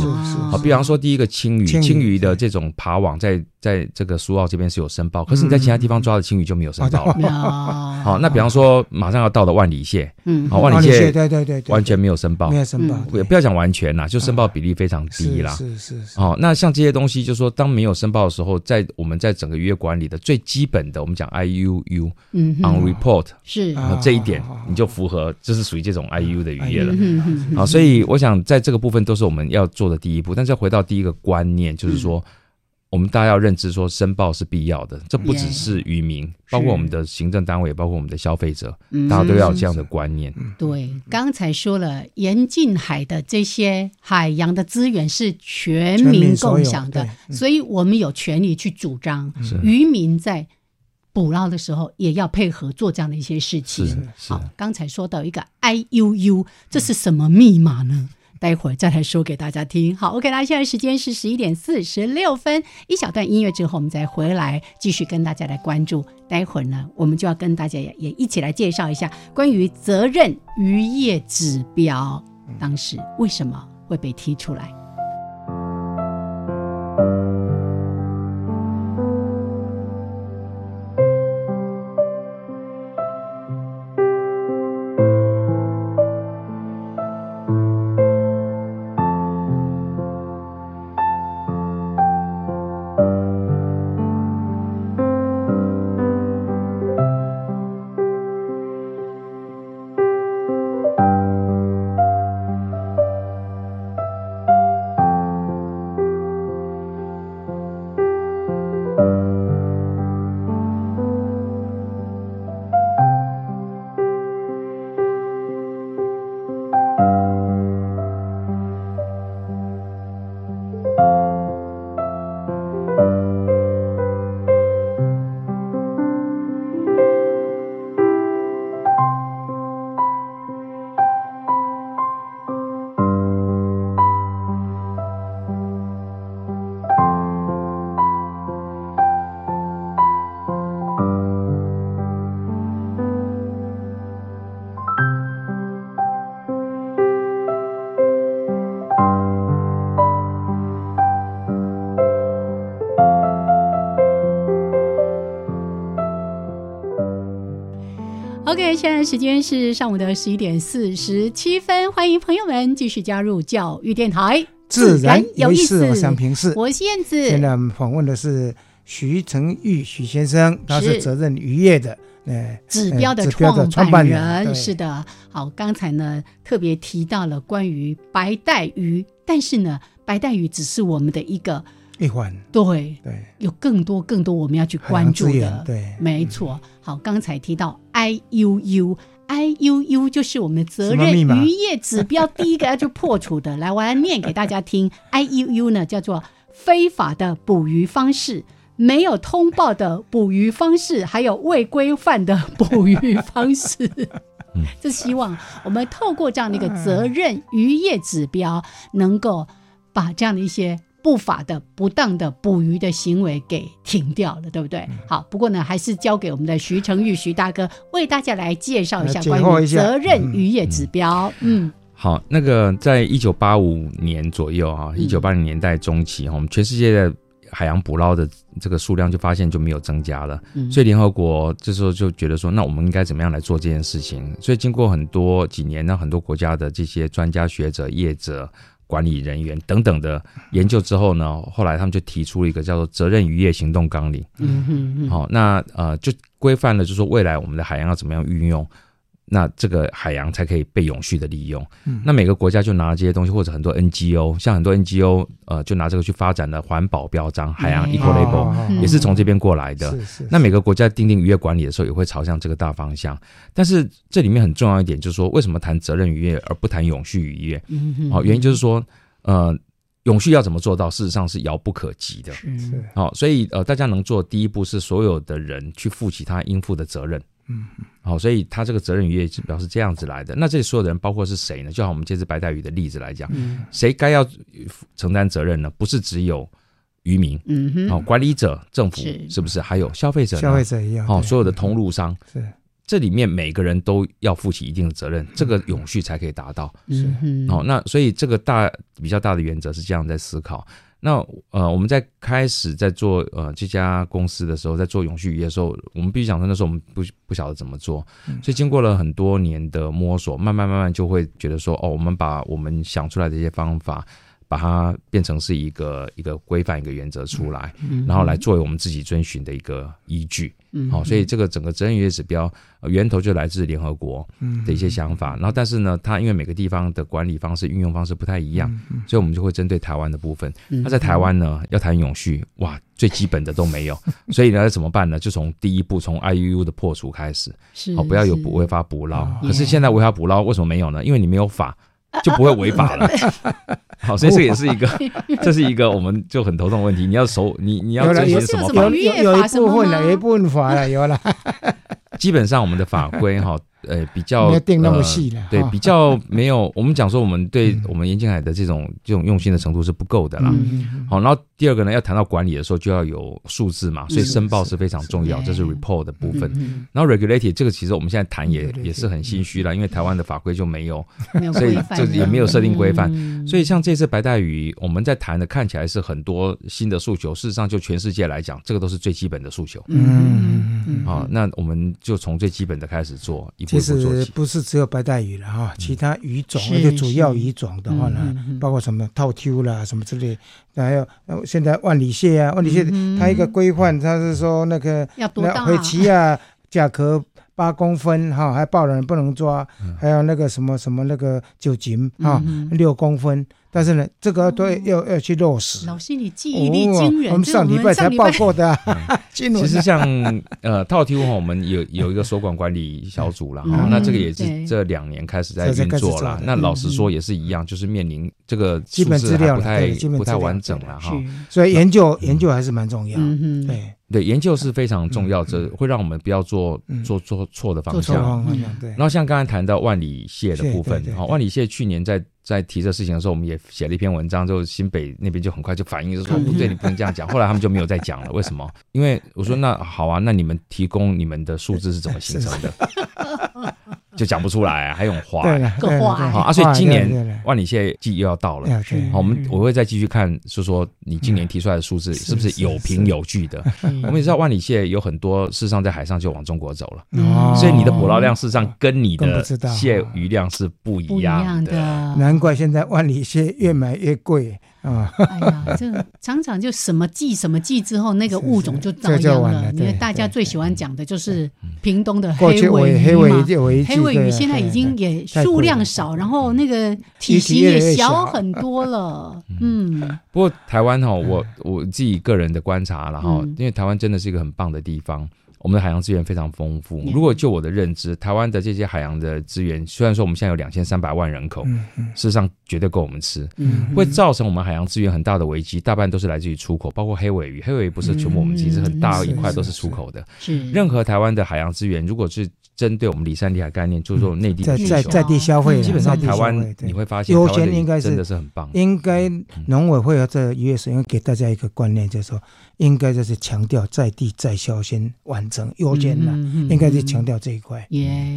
S4: 好，比方说第一个青鱼，青鱼的这种爬网在在这个苏澳这边是有申报，可是你在其他地方抓的青鱼就没有申报了。好，那比方说马上要到的万里蟹，嗯，好，万里蟹
S2: 对对对，
S4: 完全没有申报，
S2: 没有申报，
S4: 也不要讲完全啦，就申报比例非常低啦。
S2: 是是是。
S4: 好，那像这些东西，就说当没有申报的时候，在我们在整个渔业管理的最基本的，我们讲 I U U，嗯，on report
S1: 是
S4: 这一点，你就符合，就是属于这种 I U 的渔业了。好，所以我想在这个部分都是我们要做的第一步。但是回到第一个观念，就是说。我们大家要认知说，申报是必要的。这不只是渔民，包括我们的行政单位，包括我们的消费者，大家都要有这样的观念。
S1: 对，刚才说了，沿近海的这些海洋的资源是全民共享的，所以我们有权利去主张。渔民在捕捞的时候，也要配合做这样的一些事情。好，刚才说到一个 I U U，这是什么密码呢？待会儿再来说给大家听。好，OK，那现在时间是十一点四十六分，一小段音乐之后，我们再回来继续跟大家来关注。待会儿呢，我们就要跟大家也也一起来介绍一下关于责任渔业指标，当时为什么会被踢出来。现在时间是上午的十一点四十七分，欢迎朋友们继续加入教育电台，
S2: 自然有意思。我想平视，
S1: 我是燕子。
S2: 现在访问的是徐成玉徐先生，他是责任渔业的。
S1: 哎，指标的创办人是的，好，刚才呢特别提到了关于白带鱼，但是呢，白带鱼只是我们的一个
S2: 一环，
S1: 对
S2: 对，
S1: 有更多更多我们要去关注的，
S2: 对，
S1: 没错。好，刚才提到 I U U，I U U 就是我们的责任渔业指标第一个要去破除的，来，我来念给大家听，I U U 呢叫做非法的捕鱼方式。没有通报的捕鱼方式，还有未规范的捕鱼方式，这希望我们透过这样的一个责任渔业指标，能够把这样的一些不法的、不当的捕鱼的行为给停掉了，对不对？好，不过呢，还是交给我们的徐成玉徐大哥为大家来介绍一下关于责任渔业指标。嗯，
S4: 好，那个在一九八五年左右啊，一九八零年代中期哈，我们全世界的。海洋捕捞的这个数量就发现就没有增加了，所以联合国这时候就觉得说，那我们应该怎么样来做这件事情？所以经过很多几年，那很多国家的这些专家学者、业者、管理人员等等的研究之后呢，后来他们就提出了一个叫做责任渔业行动纲领。嗯嗯好，那呃就规范了，就是说未来我们的海洋要怎么样运用。那这个海洋才可以被永续的利用。那每个国家就拿这些东西，或者很多 NGO，像很多 NGO，呃，就拿这个去发展的环保标章，海洋 Eco Label 也是从这边过来的。那每个国家订定渔业管理的时候，也会朝向这个大方向。但是这里面很重要一点就是说，为什么谈责任渔业而不谈永续渔业？好，原因就是说，呃，永续要怎么做到，事实上是遥不可及的。好，所以呃，大家能做第一步是所有的人去负起他应负的责任。嗯，好，所以他这个责任渔业指标是这样子来的。那这里所有的人包括是谁呢？就好我们这只白带鱼的例子来讲，谁该要承担责任呢？不是只有渔民，嗯哼，好，管理者、政府是。不是？还有消费者，
S2: 消费者一样，
S4: 好，所有的通路商，是。这里面每个人都要负起一定的责任，这个永续才可以达到。是，好，那所以这个大比较大的原则是这样在思考。那呃，我们在开始在做呃这家公司的时候，在做永续渔业的时候，我们必须讲说，那时候我们不不晓得怎么做，所以经过了很多年的摸索，慢慢慢慢就会觉得说，哦，我们把我们想出来的一些方法。把它变成是一个一个规范一个原则出来，然后来作为我们自己遵循的一个依据。好，所以这个整个责任渔业指标源头就来自联合国的一些想法。然后，但是呢，它因为每个地方的管理方式、运用方式不太一样，所以我们就会针对台湾的部分。那在台湾呢，要谈永续，哇，最基本的都没有。所以呢，怎么办呢？就从第一步，从 IUU 的破除开始。好，不要有违法捕捞。可是现在违法捕捞为什么没有呢？因为你没有法。就不会违法了。好，所以这也是一个，这是一个我们就很头痛的问题。你要守你，你要遵循什么法？
S2: 有有一部分了，有一部分法了，有了。
S4: 基本上我们的法规哈。呃，比较
S2: 定那么细的，
S4: 对，比较 没有。我们讲说，我们对我们严静海的这种这种用心的程度是不够的啦。好，然后第二个呢，要谈到管理的时候，就要有数字嘛，所以申报是非常重要，这是 report 的部分。然后 regulated 这个其实我们现在谈也也是很心虚了，因为台湾的法规就没有，所以就也没有设定规范。所以像这次白带鱼，我们在谈的看起来是很多新的诉求，事实上就全世界来讲，这个都是最基本的诉求。嗯，好，那我们就从最基本的开始做，一步一步做起。
S2: 不是只有白带鱼了哈，其他鱼种，而且主要鱼种的话呢，包括什么套秋啦，什么之类，还有现在万里蟹啊，万里蟹它一个规范，它是说那个
S1: 要多大？
S2: 回鳍啊，甲壳八公分哈，还抱人不能抓，还有那个什么什么那个酒精哈，六公分。但是呢，这个都要要去落实。
S1: 老师，你记忆力惊人，
S2: 我们上礼拜才报过的。
S4: 其实像呃套哈，我们有有一个所管管理小组了哈，那这个也是这两年开始在运作了。那老实说也是一样，就是面临这个
S2: 基本资料
S4: 不太不太完整了哈。
S2: 所以研究研究还是蛮重要。对
S4: 对，研究是非常重要，这会让我们不要做做做错的方向。
S2: 对。
S4: 然后像刚才谈到万里蟹的部分，哈，万里蟹去年在。在提这事情的时候，我们也写了一篇文章，就新北那边就很快就反映，就说不对，你不能这样讲。后来他们就没有再讲了。为什么？因为我说那好啊，那你们提供你们的数字是怎么形成的？就讲不出来，还用画，
S1: 够画
S4: 啊！所以今年万里蟹季又要到了，好，我们我会再继续看，是说你今年提出来的数字是不是有凭有据的？我们也知道万里蟹有很多事实上在海上就往中国走了，所以你的捕捞量事实上跟你的蟹鱼量是不一样的。
S2: 难怪现在万里蟹越买越贵。
S1: 啊，哎呀，这常常就什么季什么季之后，那个物种就 遭殃了。因为大家最喜欢讲的就是屏东的黑尾鱼嘛，黑尾鱼现在已经也数量少，然后那个体型也小很多了。嗯，
S4: 不过台湾哈，我我自己个人的观察然后，因为台湾真的是一个很棒的地方。我们的海洋资源非常丰富。如果就我的认知，台湾的这些海洋的资源，虽然说我们现在有两千三百万人口，事实上绝对够我们吃。会造成我们海洋资源很大的危机，大半都是来自于出口，包括黑尾鱼。黑尾鱼不是全部我们其实很大一块都是出口的。
S1: 是
S4: 任何台湾的海洋资源，如果是针对我们离山离海概念，就是说内地
S2: 在在在地消费，
S4: 基本上台湾你会发现
S2: 优先应该
S4: 是真的是很棒。
S2: 应该农委会和这渔业省要给大家一个观念，就是说。应该就是强调在地在销先完成优先的，应该是强调这一块。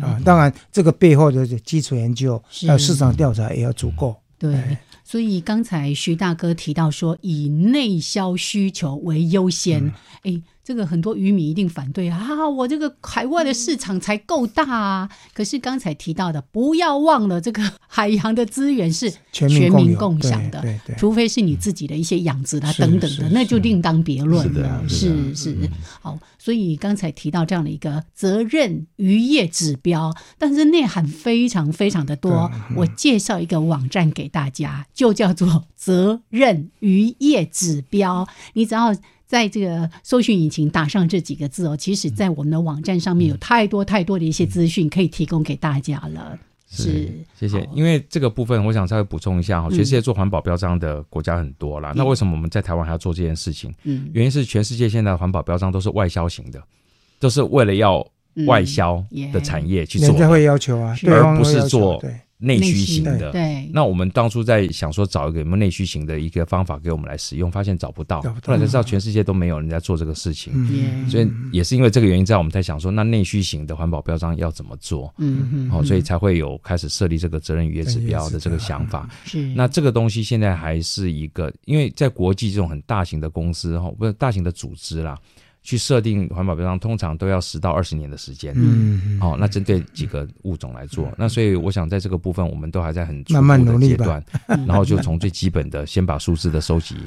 S2: 啊，当然这个背后的基础研究还有市场调查也要足够。
S1: 对，所以刚才徐大哥提到说，以内销需求为优先。哎。这个很多渔民一定反对啊！我这个海外的市场才够大啊！可是刚才提到的，不要忘了这个海洋的资源是全民共享的，除非是你自己的一些养殖啊等等的，那就另当别论了。是是，好，所以刚才提到这样的一个责任渔业指标，但是内涵非常非常的多。我介绍一个网站给大家，就叫做责任渔业指标，你只要。在这个搜寻引擎打上这几个字哦，其实，在我们的网站上面有太多太多的一些资讯可以提供给大家了。是，
S4: 谢谢。因为这个部分，我想稍微补充一下哈，全世界做环保标章的国家很多啦，那为什么我们在台湾还要做这件事情？嗯，原因是全世界现在环保标章都是外销型的，都是为了要外销的产业去做，
S2: 人家会要求啊，
S4: 而不是做。内需型
S1: 的，对。
S4: 那我们当初在想说找一个什么内需型的一个方法给我们来使用，发现找不到，后来才知道全世界都没有人在做这个事情。所以也是因为这个原因，在我们在想说，那内需型的环保标章要怎么做？嗯嗯。好，所以才会有开始设立这个责任渔业指标的这个想法。
S1: 是。
S4: 那这个东西现在还是一个，因为在国际这种很大型的公司哈，不是大型的组织啦。去设定环保标章，通常都要十到二十年的时间。嗯，好，那针对几个物种来做，那所以我想在这个部分，我们都还在很
S2: 慢慢努力
S4: 阶段。然后就从最基本的，先把数字的收集，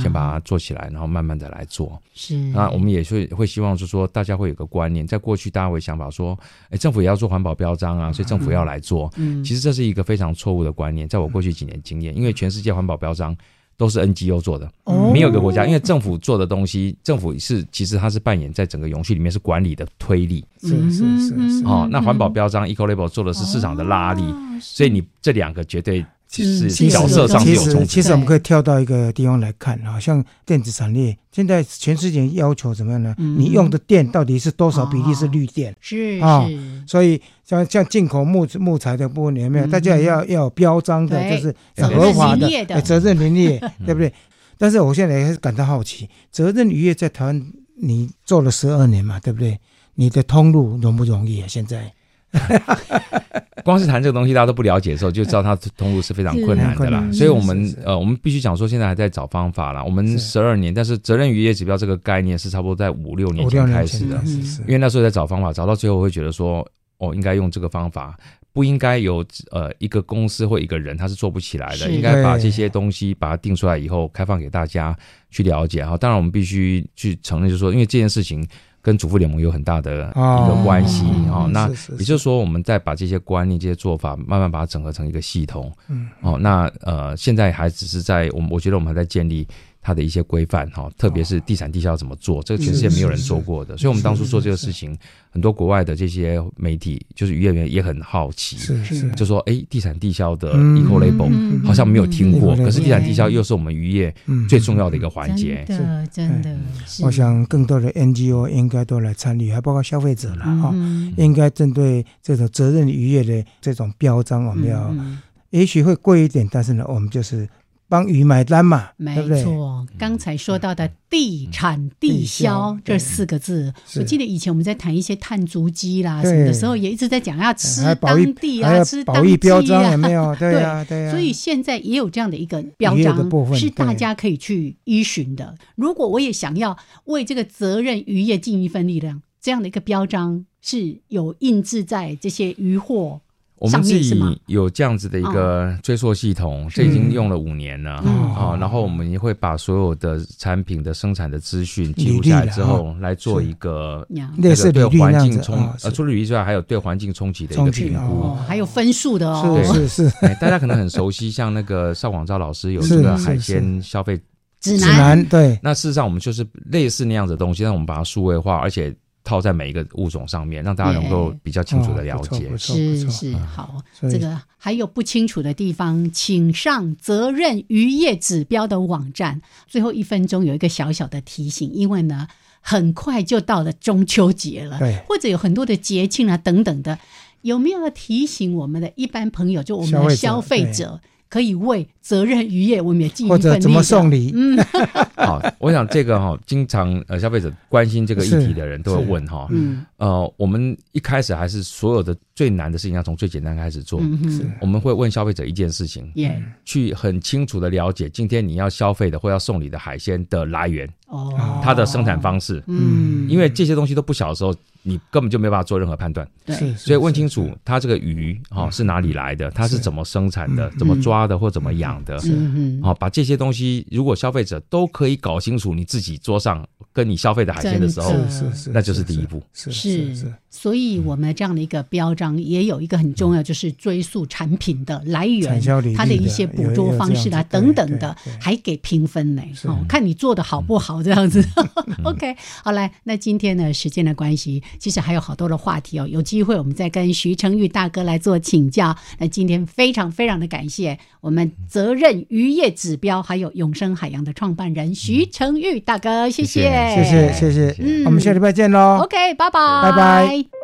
S4: 先把它做起来，然后慢慢的来做。
S1: 是，
S4: 那我们也是会希望，就是说大家会有个观念，在过去大家会想法说，哎，政府也要做环保标章啊，所以政府要来做。嗯，其实这是一个非常错误的观念，在我过去几年经验，因为全世界环保标章。都是 NGO 做的，没有一个国家，因为政府做的东西，政府是其实它是扮演在整个永续里面是管理的推力，
S2: 是是是是
S4: 哦。那环保标章 Eco Label 做的是市场的拉力，所以你这两个绝对。其实角色上有冲突。
S2: 其实我们可以跳到一个地方来看，好像电子产业现在全世界要求怎么样呢？你用的电到底是多少比例是绿电？
S1: 是啊，
S2: 所以像像进口木木材的部分有没有？大家也要要有标章的，就是合法的责任林业，对不对？但是我现在也是感到好奇，责任渔业在台湾你做了十二年嘛，对不对？你的通路容不容易啊？现在？
S4: 光是谈这个东西，大家都不了解的时候，就知道它通路是非常困难的啦。所以，我们呃，我们必须讲说，现在还在找方法啦。我们十二年，但是责任渔业指标这个概念是差不多在五六年前开始的，因为那时候在找方法，找到最后会觉得说，哦，应该用这个方法，不应该有呃一个公司或一个人他是做不起来的，应该把这些东西把它定出来以后，开放给大家去了解。哈，当然我们必须去承认，就是说，因为这件事情。跟主妇联盟有很大的一个关系哦，那也就是说，我们再把这些观念、这些做法，慢慢把它整合成一个系统。嗯，哦，那呃，现在还只是在我们，我觉得我们还在建立。它的一些规范哈，特别是地产地销怎么做，这个全世界没有人做过的，所以我们当初做这个事情，很多国外的这些媒体就是渔业员也很好奇，
S2: 是是，
S4: 就说哎，地产地销的 eco label 好像没有听过，可是地产地销又是我们渔业最重要的一个环节，
S1: 真的真的。
S2: 我想更多的 NGO 应该都来参与，还包括消费者了哈，应该针对这种责任渔业的这种标章，我们要也许会贵一点，但是呢，我们就是。帮鱼买单嘛，
S1: 没错。刚才说到的地产地销这四个字，我记得以前我们在谈一些碳足迹啦什么的时候，也一直在讲要吃当地啊，吃当地
S2: 啊，有没有？对啊，对啊。
S1: 所以现在也有这样的一个标章，是大家可以去依循的。如果我也想要为这个责任渔业尽一份力量，这样的一个标章是有印制在这些渔货。
S4: 我们自己有这样子的一个追溯系统，这已经用了五年了啊。然后我们也会把所有的产品的生产的资讯记录下来之后，来做一个
S2: 类似
S4: 对环境冲呃，除了履历之外，还有对环境冲击的一个评估，
S1: 还有分数的哦。
S2: 是是是，
S4: 大家可能很熟悉，像那个邵广昭老师有这个海鲜消费
S1: 指
S2: 南，对。
S4: 那事实上，我们就是类似那样子的东西，但我们把它数位化，而且。套在每一个物种上面，让大家能够比较清楚的了解。
S1: 是是好，这个还有不清楚的地方，请上责任渔业指标的网站。最后一分钟有一个小小的提醒，因为呢，很快就到了中秋节了，
S2: 对，
S1: 或者有很多的节庆啊等等的，有没有要提醒我们的一般朋友，就我们的消费者？可以为责任渔业，我们也尽一份
S2: 力。或者怎么送礼？
S1: 嗯，
S4: 好，我想这个哈，经常呃消费者关心这个议题的人都会问哈，嗯，呃，我们一开始还是所有的最难的事情要从最简单开始做。嗯我们会问消费者一件事情，去很清楚的了解今天你要消费的或要送礼的海鲜的来源，哦，它的生产方式，嗯，因为这些东西都不小的时候。你根本就没办法做任何判断，
S1: 对，
S4: 所以问清楚它这个鱼哈是哪里来的，它是怎么生产的，怎么抓的或怎么养的，嗯好把这些东西，如果消费者都可以搞清楚，你自己桌上跟你消费的海鲜的时候，
S2: 是是，
S4: 那就是第一步，
S2: 是是是。
S1: 所以我们这样的一个标章也有一个很重要，就是追溯产品的来源，它的一些捕捉方式啊等等的，还给评分呢，哦，看你做的好不好这样子。OK，好来，那今天呢时间的关系。其实还有好多的话题哦，有机会我们再跟徐成玉大哥来做请教。那今天非常非常的感谢我们责任渔业指标还有永生海洋的创办人徐成玉大哥，谢谢，
S2: 谢谢，谢谢，嗯，我们下礼拜见喽。
S1: OK，拜拜，
S2: 拜拜。